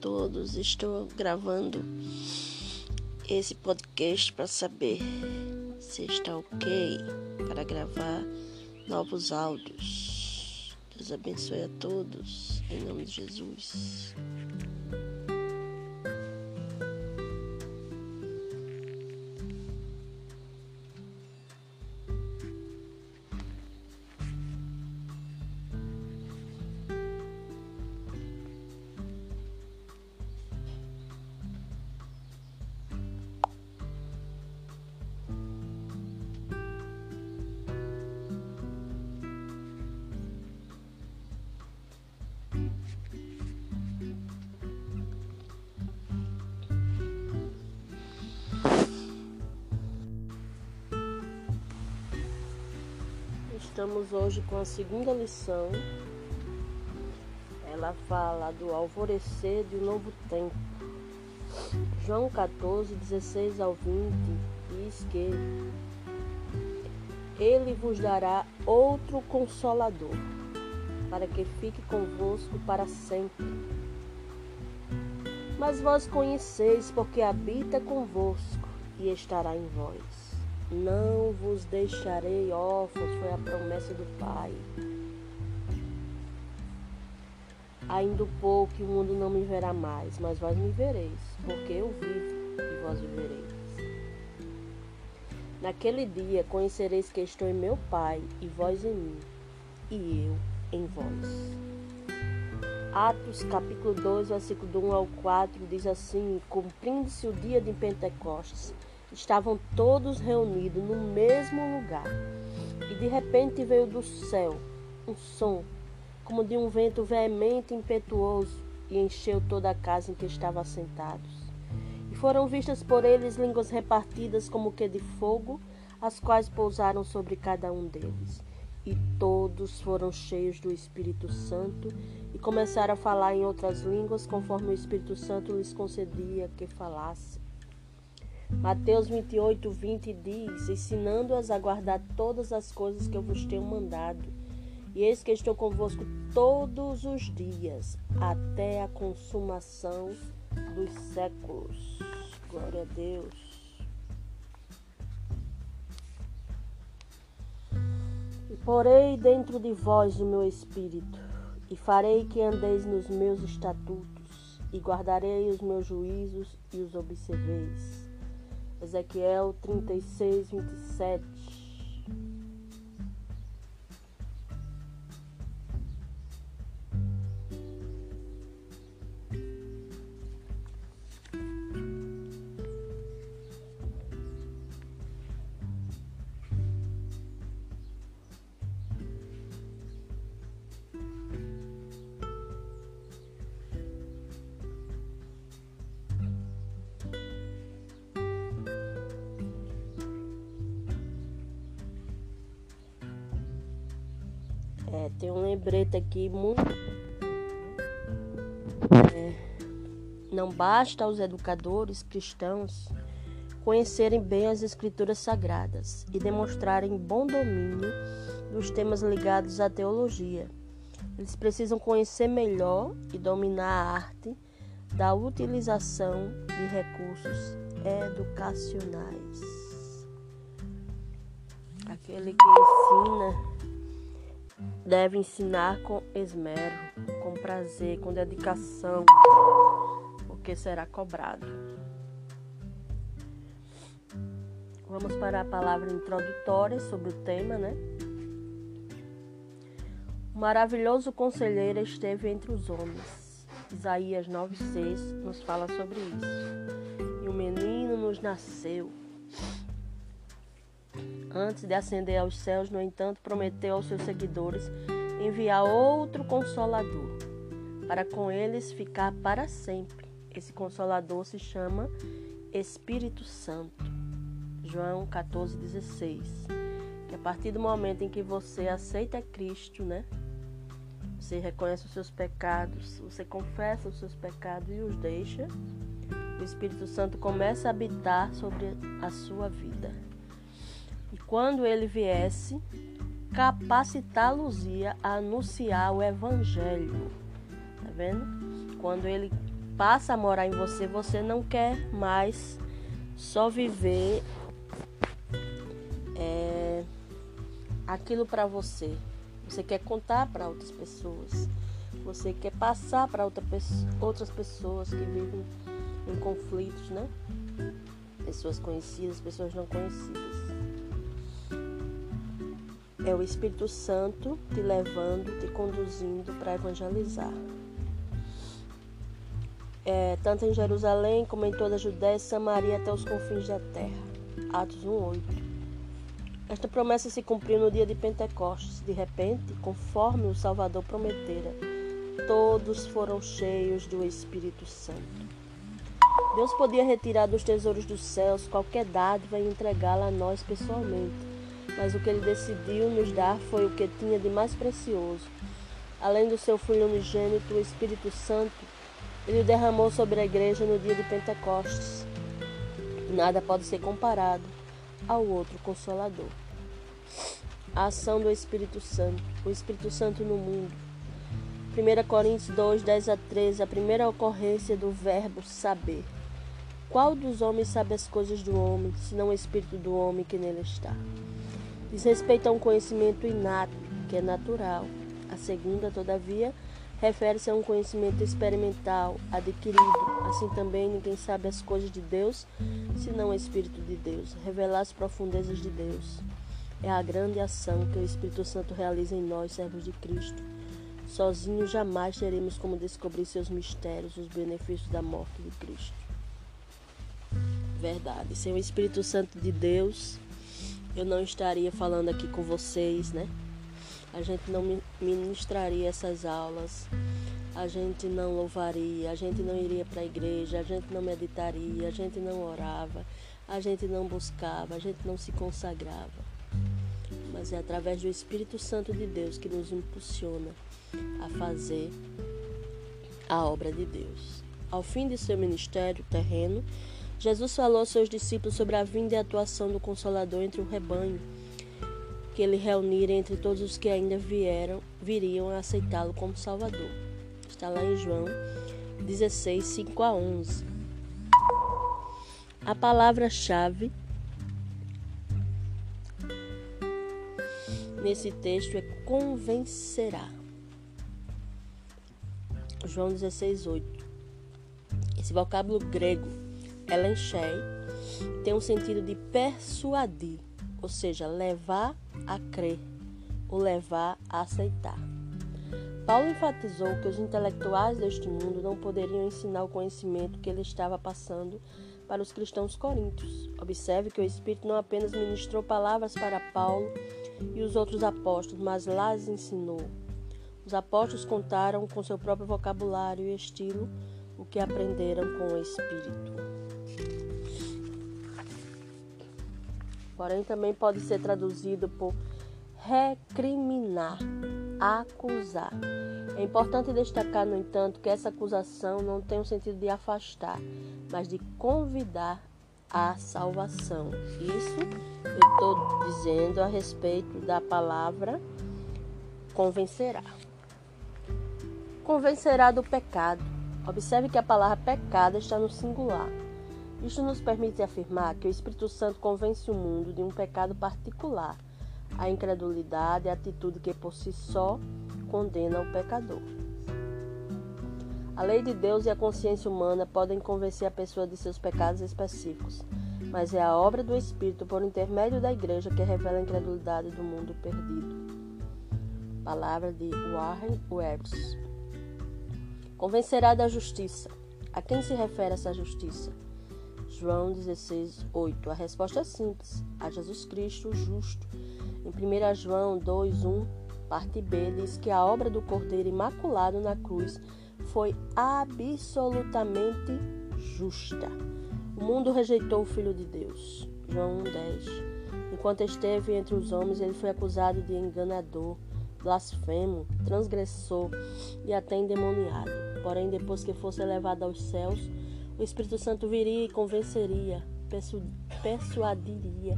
todos. Estou gravando esse podcast para saber se está ok para gravar novos áudios. Deus abençoe a todos, em nome de Jesus. Estamos hoje com a segunda lição. Ela fala do alvorecer de um novo tempo. João 14, 16 ao 20 diz que Ele vos dará outro consolador, para que fique convosco para sempre. Mas vós conheceis, porque habita convosco e estará em vós não vos deixarei órfãos, foi a promessa do Pai. Ainda pouco o mundo não me verá mais, mas vós me vereis, porque eu vivo e vós vivereis. Naquele dia conhecereis que estou em meu Pai e vós em mim, e eu em vós. Atos capítulo 2, versículo 1 ao 4 diz assim: Cumprindo-se o dia de Pentecostes, Estavam todos reunidos no mesmo lugar. E de repente veio do céu um som, como de um vento veemente e impetuoso, e encheu toda a casa em que estavam assentados. E foram vistas por eles línguas repartidas como que de fogo, as quais pousaram sobre cada um deles. E todos foram cheios do Espírito Santo e começaram a falar em outras línguas, conforme o Espírito Santo lhes concedia que falasse. Mateus 28, 20 diz: Ensinando-as a guardar todas as coisas que eu vos tenho mandado. E eis que estou convosco todos os dias, até a consumação dos séculos. Glória a Deus. E porei dentro de vós o meu espírito, e farei que andeis nos meus estatutos, e guardarei os meus juízos e os observeis. Ezequiel 36, 27. Tem um lembrete aqui muito. É, não basta aos educadores cristãos conhecerem bem as escrituras sagradas e demonstrarem bom domínio dos temas ligados à teologia. Eles precisam conhecer melhor e dominar a arte da utilização de recursos educacionais. Aquele que ensina deve ensinar com esmero, com prazer, com dedicação, porque será cobrado. Vamos para a palavra introdutória sobre o tema, né? O maravilhoso conselheiro esteve entre os homens. Isaías 9,6 nos fala sobre isso. E o menino nos nasceu Antes de ascender aos céus, no entanto, prometeu aos seus seguidores enviar outro consolador, para com eles ficar para sempre. Esse consolador se chama Espírito Santo. João 14,16. Que a partir do momento em que você aceita Cristo, né? Você reconhece os seus pecados, você confessa os seus pecados e os deixa, o Espírito Santo começa a habitar sobre a sua vida quando ele viesse, capacitá-los-ia a anunciar o evangelho. Tá vendo? Quando ele passa a morar em você, você não quer mais só viver é, aquilo para você. Você quer contar para outras pessoas. Você quer passar para outra, outras pessoas que vivem em conflitos, né? Pessoas conhecidas, pessoas não conhecidas. É o Espírito Santo te levando, te conduzindo para evangelizar. É, tanto em Jerusalém como em toda a Judéia e Samaria até os confins da terra. Atos 1:8. Esta promessa se cumpriu no dia de Pentecostes. De repente, conforme o Salvador prometera, todos foram cheios do Espírito Santo. Deus podia retirar dos tesouros dos céus qualquer dádiva e entregá-la a nós pessoalmente, mas o que ele decidiu nos dar foi o que tinha de mais precioso. Além do seu Filho unigênito, o Espírito Santo, ele o derramou sobre a igreja no dia de Pentecostes. Nada pode ser comparado ao outro Consolador. A ação do Espírito Santo, o Espírito Santo no mundo. 1 Coríntios 2, 10 a 13, a primeira ocorrência do verbo saber. Qual dos homens sabe as coisas do homem, senão o espírito do homem que nele está? Diz respeito a um conhecimento inato, que é natural. A segunda, todavia, refere-se a um conhecimento experimental, adquirido. Assim também ninguém sabe as coisas de Deus, senão o Espírito de Deus. Revelar as profundezas de Deus. É a grande ação que o Espírito Santo realiza em nós, servos de Cristo. Sozinhos jamais teremos como descobrir seus mistérios, os benefícios da morte de Cristo verdade. Sem o Espírito Santo de Deus, eu não estaria falando aqui com vocês, né? A gente não ministraria essas aulas, a gente não louvaria, a gente não iria para a igreja, a gente não meditaria, a gente não orava, a gente não buscava, a gente não se consagrava. Mas é através do Espírito Santo de Deus que nos impulsiona a fazer a obra de Deus. Ao fim de seu ministério terreno, Jesus falou aos seus discípulos sobre a vinda e atuação do Consolador entre o rebanho, que ele reunira entre todos os que ainda vieram, viriam a aceitá-lo como Salvador. Está lá em João 16, 5 a 11. A palavra-chave nesse texto é convencerá. João 16, 8. Esse vocábulo grego Elenchei tem um sentido de persuadir, ou seja, levar a crer, ou levar a aceitar. Paulo enfatizou que os intelectuais deste mundo não poderiam ensinar o conhecimento que ele estava passando para os cristãos coríntios. Observe que o Espírito não apenas ministrou palavras para Paulo e os outros apóstolos, mas las ensinou. Os apóstolos contaram com seu próprio vocabulário e estilo o que aprenderam com o Espírito. Porém também pode ser traduzido por recriminar, acusar. É importante destacar, no entanto, que essa acusação não tem o sentido de afastar, mas de convidar à salvação. Isso eu estou dizendo a respeito da palavra convencerá. Convencerá do pecado. Observe que a palavra pecado está no singular. Isto nos permite afirmar que o Espírito Santo convence o mundo de um pecado particular, a incredulidade é a atitude que por si só condena o pecador. A lei de Deus e a consciência humana podem convencer a pessoa de seus pecados específicos, mas é a obra do Espírito por intermédio da igreja que revela a incredulidade do mundo perdido. Palavra de Warren Webs. Convencerá da justiça. A quem se refere essa justiça? João 16, 8. A resposta é simples: a Jesus Cristo, justo. Em 1 João 2, 1, parte B, diz que a obra do Cordeiro Imaculado na cruz foi absolutamente justa. O mundo rejeitou o Filho de Deus. João 10. Enquanto esteve entre os homens, ele foi acusado de enganador, blasfemo, transgressor e até endemoniado. Porém, depois que fosse elevado aos céus, o Espírito Santo viria e convenceria, persuadiria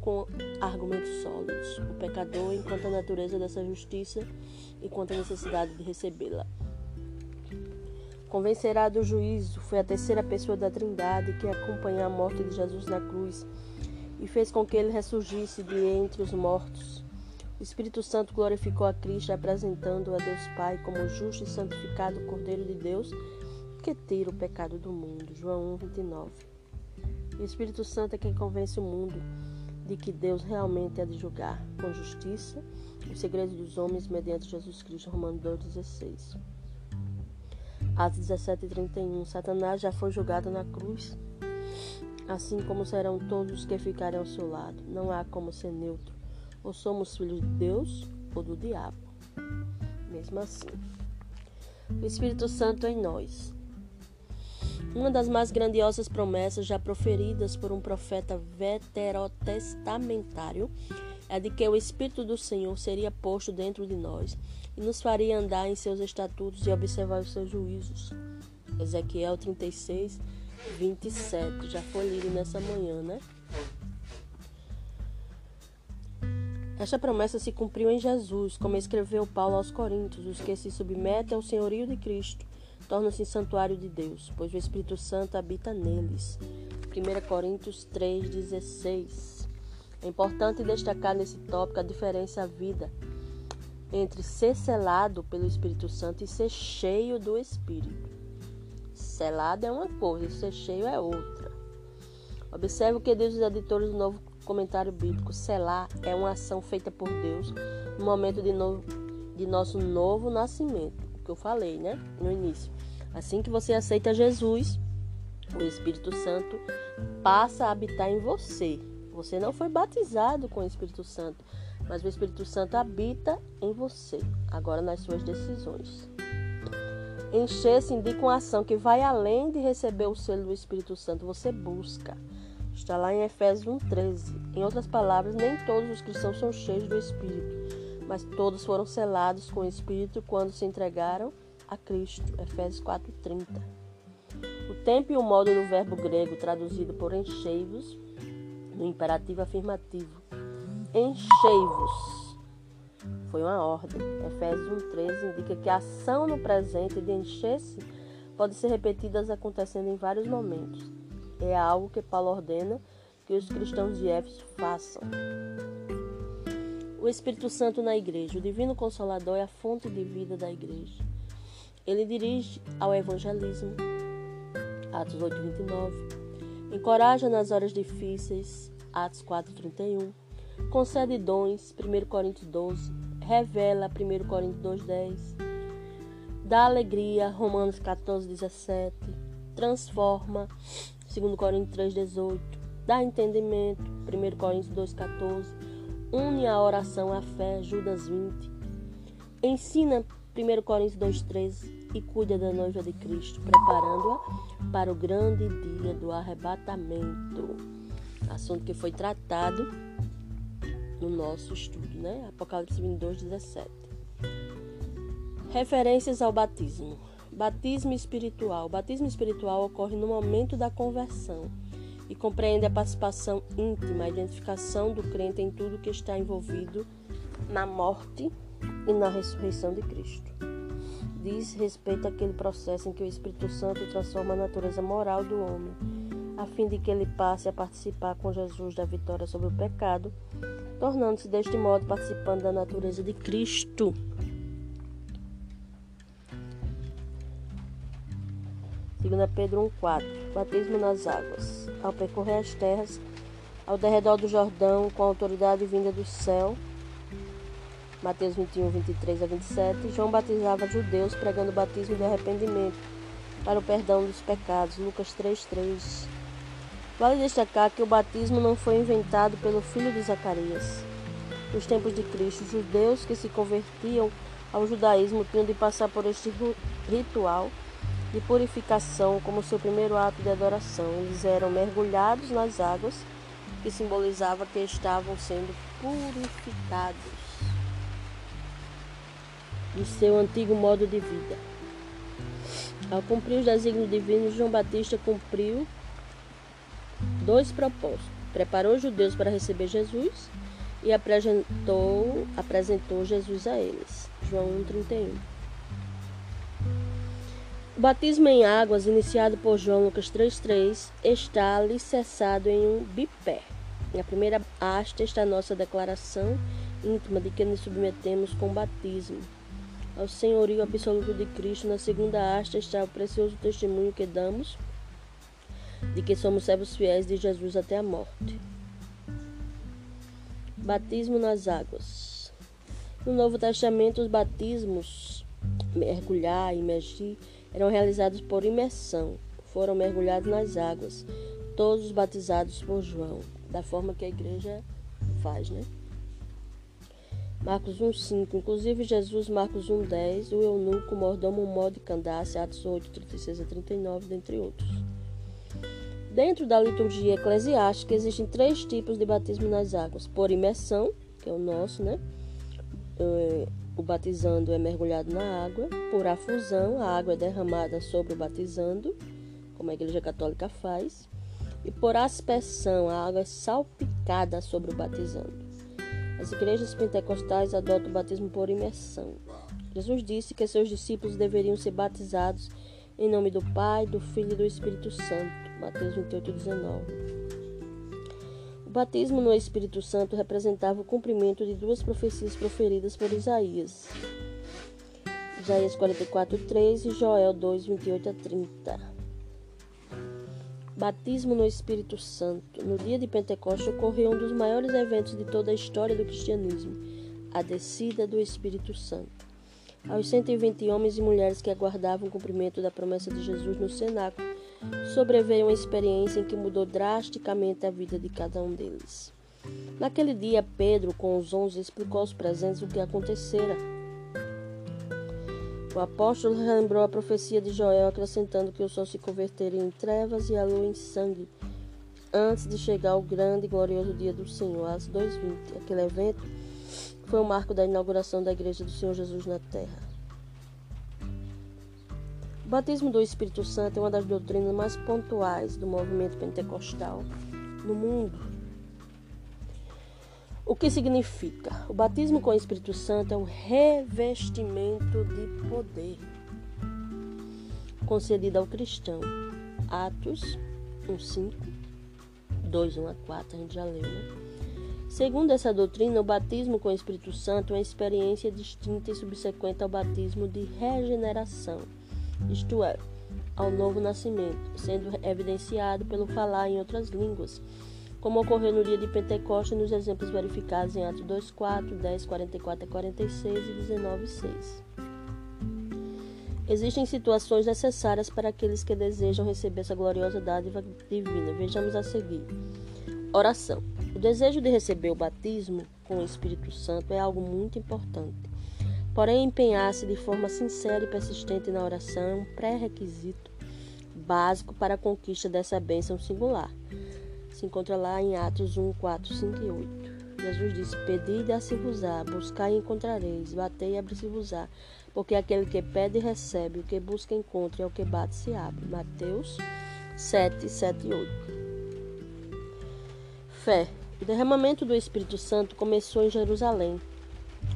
com argumentos sólidos o pecador enquanto a natureza dessa justiça e quanto a necessidade de recebê-la. Convencerá do juízo, foi a terceira pessoa da Trindade que acompanhou a morte de Jesus na cruz e fez com que ele ressurgisse de entre os mortos. O Espírito Santo glorificou a Cristo, apresentando a Deus Pai como justo e santificado Cordeiro de Deus, que tira o pecado do mundo. João 1, 29. O Espírito Santo é quem convence o mundo de que Deus realmente é de julgar com justiça os segredos dos homens mediante Jesus Cristo. Romanos 2,16. Atos 17 31. Satanás já foi julgado na cruz, assim como serão todos os que ficarem ao seu lado. Não há como ser neutro. Ou somos filhos de Deus ou do diabo. Mesmo assim. O Espírito Santo em nós. Uma das mais grandiosas promessas já proferidas por um profeta veterotestamentário é de que o Espírito do Senhor seria posto dentro de nós e nos faria andar em seus estatutos e observar os seus juízos. Ezequiel 36, 27. Já foi lido nessa manhã, né? Esta promessa se cumpriu em Jesus, como escreveu Paulo aos Coríntios: os que se submetem ao senhorio de Cristo tornam-se santuário de Deus, pois o Espírito Santo habita neles. 1 Coríntios 3,16 É importante destacar nesse tópico a diferença à vida entre ser selado pelo Espírito Santo e ser cheio do Espírito. Selado é uma coisa, ser cheio é outra. Observe o que diz os editores do Novo Comentário Bíblico. Selar é uma ação feita por Deus no momento de, novo, de nosso novo nascimento. O que eu falei, né? No início. Assim que você aceita Jesus, o Espírito Santo passa a habitar em você. Você não foi batizado com o Espírito Santo, mas o Espírito Santo habita em você, agora nas suas decisões. Encher-se indica uma ação que vai além de receber o selo do Espírito Santo, você busca. Está lá em Efésios 1,13. Em outras palavras, nem todos os cristãos são cheios do Espírito, mas todos foram selados com o Espírito quando se entregaram a Cristo. Efésios 4,30. O tempo e o modo do verbo grego traduzido por enchei-vos no imperativo afirmativo enchei-vos. Foi uma ordem. Efésios 1,13 indica que a ação no presente de encher-se pode ser repetida acontecendo em vários momentos. É algo que Paulo ordena que os cristãos de Éfeso façam. O Espírito Santo na igreja. O Divino Consolador é a fonte de vida da igreja. Ele dirige ao evangelismo. Atos 8, 29. Encoraja nas horas difíceis. Atos 4, 31 concede dons, 1 Coríntios 12, revela, 1 Coríntios 2, 10, dá alegria, Romanos 14, 17, transforma, 2 Coríntios 3, 18, dá entendimento, 1 Coríntios 2, 14, une a oração à fé, Judas 20, ensina, 1 Coríntios 2, 13, e cuida da noiva de Cristo, preparando-a para o grande dia do arrebatamento. Assunto que foi tratado no nosso estudo, né? Apocalipse 22, 17. Referências ao batismo. Batismo espiritual. O batismo espiritual ocorre no momento da conversão e compreende a participação íntima, a identificação do crente em tudo que está envolvido na morte e na ressurreição de Cristo. Diz respeito àquele processo em que o Espírito Santo transforma a natureza moral do homem, a fim de que ele passe a participar com Jesus da vitória sobre o pecado tornando-se deste modo participando da natureza de Cristo. Segunda Pedro 1,4 Batismo nas águas. Ao percorrer as terras, ao derredor do Jordão, com a autoridade vinda do céu. Mateus 21, 23 a 27. João batizava judeus, pregando o batismo de arrependimento para o perdão dos pecados. Lucas 3, 3. Vale destacar que o batismo não foi inventado pelo filho de Zacarias. Nos tempos de Cristo, judeus que se convertiam ao judaísmo tinham de passar por este ritual de purificação como seu primeiro ato de adoração. Eles eram mergulhados nas águas, que simbolizava que estavam sendo purificados de seu antigo modo de vida. Ao cumprir os desígnios divinos, João Batista cumpriu dois propósitos. Preparou os judeus para receber Jesus e apresentou, apresentou Jesus a eles. João 1,31. O batismo em águas, iniciado por João Lucas 3,3, está alicerçado em um bipé. Na primeira haste está a nossa declaração íntima de que nos submetemos com batismo ao senhorio absoluto de Cristo. Na segunda haste está o precioso testemunho que damos de que somos servos fiéis de Jesus até a morte. Batismo nas águas. No Novo Testamento, os batismos, mergulhar, imergir, eram realizados por imersão. Foram mergulhados nas águas, todos os batizados por João, da forma que a igreja faz, né? Marcos 1,5. Inclusive Jesus, Marcos 1,10. O eunuco, mordomo, modo de Candace, Atos 8, 36 a 39, dentre outros. Dentro da liturgia eclesiástica existem três tipos de batismo nas águas: por imersão, que é o nosso, né? É, o batizando é mergulhado na água, por afusão, a água é derramada sobre o batizando, como a Igreja Católica faz, e por aspersão, a água é salpicada sobre o batizando. As igrejas pentecostais adotam o batismo por imersão. Jesus disse que seus discípulos deveriam ser batizados em nome do Pai, do Filho e do Espírito Santo. Mateus 28, 19. O batismo no Espírito Santo representava o cumprimento de duas profecias proferidas por Isaías. Isaías 44, 3 e Joel 2, 28 a 30. Batismo no Espírito Santo. No dia de Pentecostes ocorreu um dos maiores eventos de toda a história do cristianismo, a descida do Espírito Santo. Aos 120 homens e mulheres que aguardavam o cumprimento da promessa de Jesus no cenáculo, sobreveio uma experiência em que mudou drasticamente a vida de cada um deles. Naquele dia, Pedro, com os onze, explicou aos presentes o que acontecera. O apóstolo relembrou a profecia de Joel, acrescentando que o sol se converteria em trevas e a lua em sangue, antes de chegar o grande e glorioso dia do Senhor, às 2h20. Aquele evento foi o marco da inauguração da Igreja do Senhor Jesus na Terra. O batismo do Espírito Santo é uma das doutrinas mais pontuais do movimento pentecostal no mundo. O que significa? O batismo com o Espírito Santo é um revestimento de poder concedido ao cristão. Atos 1:5, 2, 1 a 4, a gente já leu, né? Segundo essa doutrina, o batismo com o Espírito Santo é uma experiência distinta e subsequente ao batismo de regeneração, isto é, ao novo nascimento, sendo evidenciado pelo falar em outras línguas, como ocorreu no dia de Pentecostes nos exemplos verificados em Atos 2:4, 10, 44 a 46 e 19:6. Existem situações necessárias para aqueles que desejam receber essa gloriosa dádiva divina. Vejamos a seguir. Oração. O desejo de receber o batismo com o Espírito Santo é algo muito importante. Porém, empenhar-se de forma sincera e persistente na oração é um pré-requisito básico para a conquista dessa bênção singular. Se encontra lá em Atos 1, 4, 5 e 8. Jesus disse: Pedi e dá-se-vos-á, buscai e encontrareis, batei e abre-se-vos-á, porque aquele que pede recebe, o que busca encontra, e o que bate se abre. Mateus 7, 7 e 8. Fé. O derramamento do Espírito Santo começou em Jerusalém,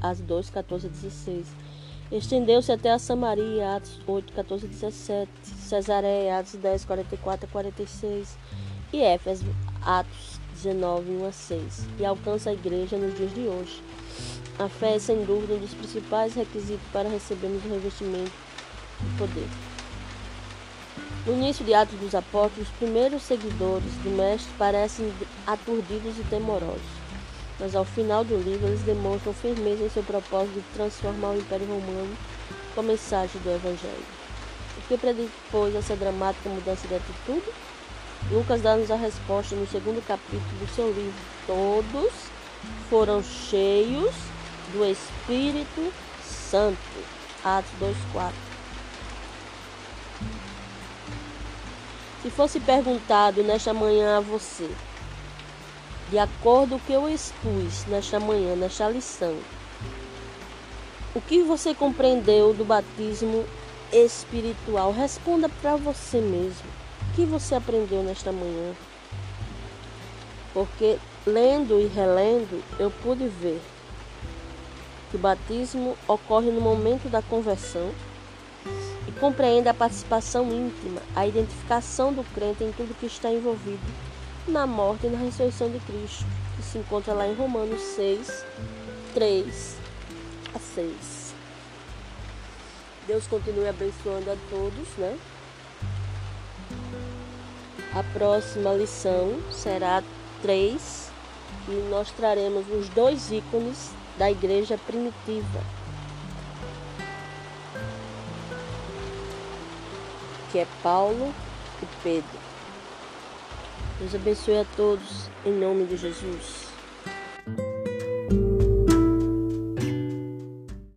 Atos 2, 14 a 16. Estendeu-se até a Samaria, Atos 8, 14 a 17. Cesareia, Atos 10, 44 a 46. E Éfeso, Atos 19, 1 a 6. E alcança a igreja nos dias de hoje. A fé é, sem dúvida, um dos principais requisitos para recebermos o revestimento do poder. No início de Atos dos Apóstolos, os primeiros seguidores do Mestre parecem aturdidos e temorosos, mas ao final do livro eles demonstram firmeza em seu propósito de transformar o Império Romano com a mensagem do Evangelho. O que predispôs essa dramática mudança de atitude? Lucas dá-nos a resposta no segundo capítulo do seu livro. Todos foram cheios do Espírito Santo. Atos 2,4. Se fosse perguntado nesta manhã a você, de acordo com o que eu expus nesta manhã, nesta lição, o que você compreendeu do batismo espiritual? Responda para você mesmo. Que você aprendeu nesta manhã? Porque lendo e relendo, eu pude ver que o batismo ocorre no momento da conversão compreende a participação íntima, a identificação do crente em tudo que está envolvido na morte e na ressurreição de Cristo, que se encontra lá em Romanos 6, 3 a 6. Deus continue abençoando a todos, né? A próxima lição será 3 e nós traremos os dois ícones da igreja primitiva. Que é Paulo e Pedro. Deus abençoe a todos em nome de Jesus.